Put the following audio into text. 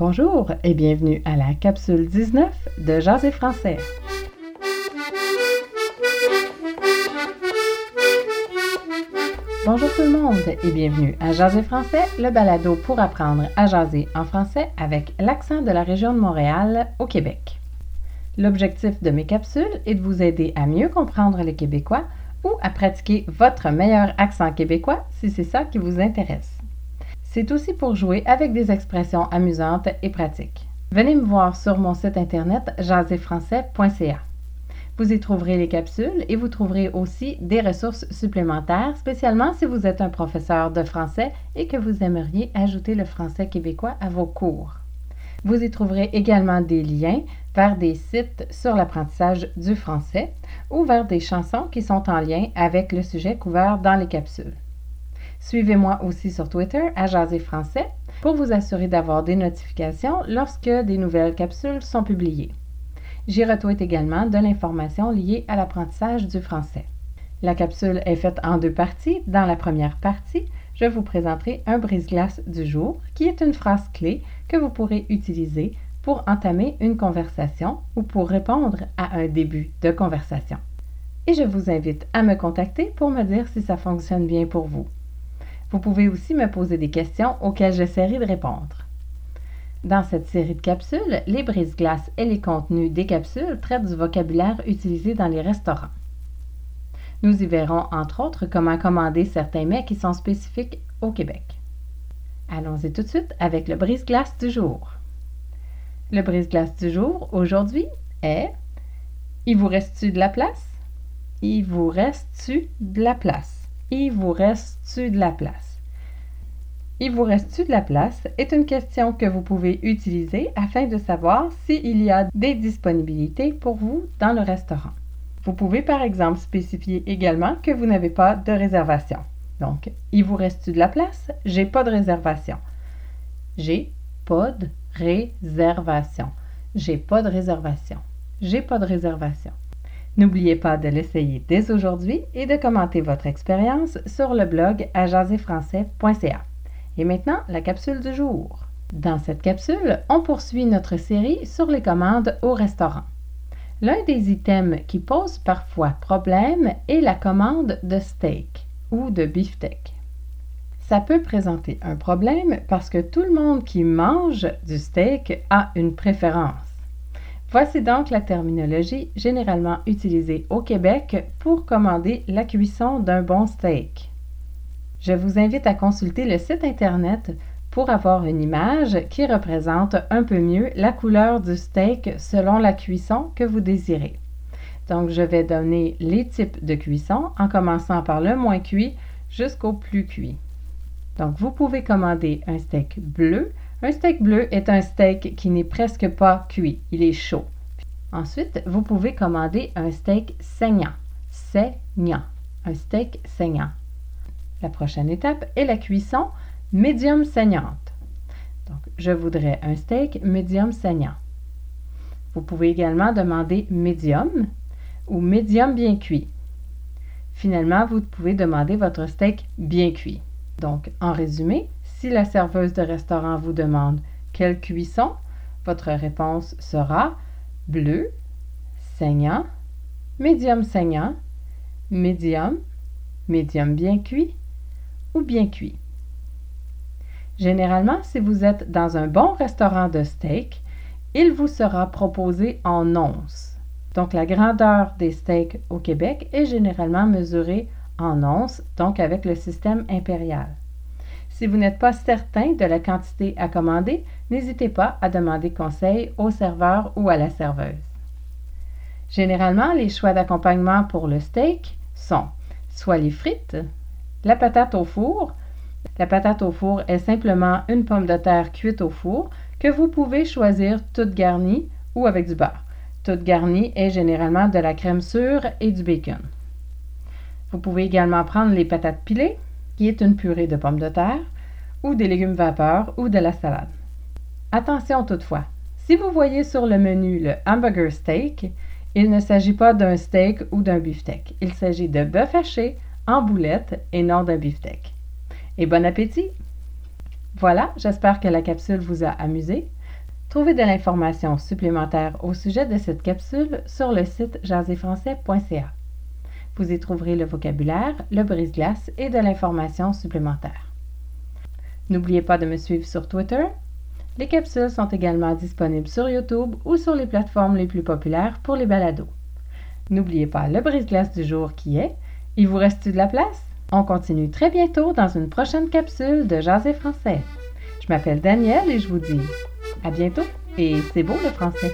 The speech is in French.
Bonjour et bienvenue à la capsule 19 de Jaser français. Bonjour tout le monde et bienvenue à Jaser français, le balado pour apprendre à jaser en français avec l'accent de la région de Montréal au Québec. L'objectif de mes capsules est de vous aider à mieux comprendre le québécois ou à pratiquer votre meilleur accent québécois si c'est ça qui vous intéresse. C'est aussi pour jouer avec des expressions amusantes et pratiques. Venez me voir sur mon site internet jaserfrançais.ca. Vous y trouverez les capsules et vous trouverez aussi des ressources supplémentaires, spécialement si vous êtes un professeur de français et que vous aimeriez ajouter le français québécois à vos cours. Vous y trouverez également des liens vers des sites sur l'apprentissage du français ou vers des chansons qui sont en lien avec le sujet couvert dans les capsules. Suivez-moi aussi sur Twitter à Jaser Français pour vous assurer d'avoir des notifications lorsque des nouvelles capsules sont publiées. J'y retweet également de l'information liée à l'apprentissage du français. La capsule est faite en deux parties. Dans la première partie, je vous présenterai un brise-glace du jour qui est une phrase clé que vous pourrez utiliser pour entamer une conversation ou pour répondre à un début de conversation. Et je vous invite à me contacter pour me dire si ça fonctionne bien pour vous. Vous pouvez aussi me poser des questions auxquelles j'essaierai de répondre. Dans cette série de capsules, les brise-glaces et les contenus des capsules traitent du vocabulaire utilisé dans les restaurants. Nous y verrons entre autres comment commander certains mets qui sont spécifiques au Québec. Allons-y tout de suite avec le brise-glace du jour. Le brise-glace du jour aujourd'hui est Il vous reste-tu de la place? Il vous reste-tu de la place? Il vous reste-tu de la place? Il vous reste-tu de la place est une question que vous pouvez utiliser afin de savoir s'il y a des disponibilités pour vous dans le restaurant. Vous pouvez par exemple spécifier également que vous n'avez pas de réservation. Donc, il vous reste-tu de la place? J'ai pas de réservation. J'ai pas de réservation. J'ai pas de réservation. J'ai pas de réservation. N'oubliez pas de l'essayer dès aujourd'hui et de commenter votre expérience sur le blog ajaséfrançais.ca. Et maintenant, la capsule du jour. Dans cette capsule, on poursuit notre série sur les commandes au restaurant. L'un des items qui pose parfois problème est la commande de steak ou de beefsteak. Ça peut présenter un problème parce que tout le monde qui mange du steak a une préférence. Voici donc la terminologie généralement utilisée au Québec pour commander la cuisson d'un bon steak. Je vous invite à consulter le site Internet pour avoir une image qui représente un peu mieux la couleur du steak selon la cuisson que vous désirez. Donc, je vais donner les types de cuisson en commençant par le moins cuit jusqu'au plus cuit. Donc, vous pouvez commander un steak bleu, un steak bleu est un steak qui n'est presque pas cuit, il est chaud. Ensuite, vous pouvez commander un steak saignant. Saignant. Un steak saignant. La prochaine étape est la cuisson médium saignante. Donc, je voudrais un steak médium saignant. Vous pouvez également demander médium ou médium bien cuit. Finalement, vous pouvez demander votre steak bien cuit. Donc, en résumé, si la serveuse de restaurant vous demande quelle cuisson, votre réponse sera bleu, saignant, médium saignant, médium, médium bien cuit ou bien cuit. Généralement, si vous êtes dans un bon restaurant de steak, il vous sera proposé en onces. Donc la grandeur des steaks au Québec est généralement mesurée en onces, donc avec le système impérial. Si vous n'êtes pas certain de la quantité à commander, n'hésitez pas à demander conseil au serveur ou à la serveuse. Généralement, les choix d'accompagnement pour le steak sont soit les frites, la patate au four. La patate au four est simplement une pomme de terre cuite au four que vous pouvez choisir toute garnie ou avec du beurre. Toute garnie est généralement de la crème sûre et du bacon. Vous pouvez également prendre les patates pilées, qui est une purée de pommes de terre, ou des légumes vapeur ou de la salade. Attention toutefois, si vous voyez sur le menu le hamburger steak, il ne s'agit pas d'un steak ou d'un beefsteak. Il s'agit de bœuf haché en boulettes et non d'un beefsteak. Et bon appétit! Voilà, j'espère que la capsule vous a amusé. Trouvez de l'information supplémentaire au sujet de cette capsule sur le site jaséfrançais.ca. Vous y trouverez le vocabulaire, le brise-glace et de l'information supplémentaire. N'oubliez pas de me suivre sur Twitter. Les capsules sont également disponibles sur YouTube ou sur les plateformes les plus populaires pour les balados. N'oubliez pas le brise-glace du jour qui est Il vous reste de la place? On continue très bientôt dans une prochaine capsule de Jaser français. Je m'appelle Danielle et je vous dis à bientôt et c'est beau le français.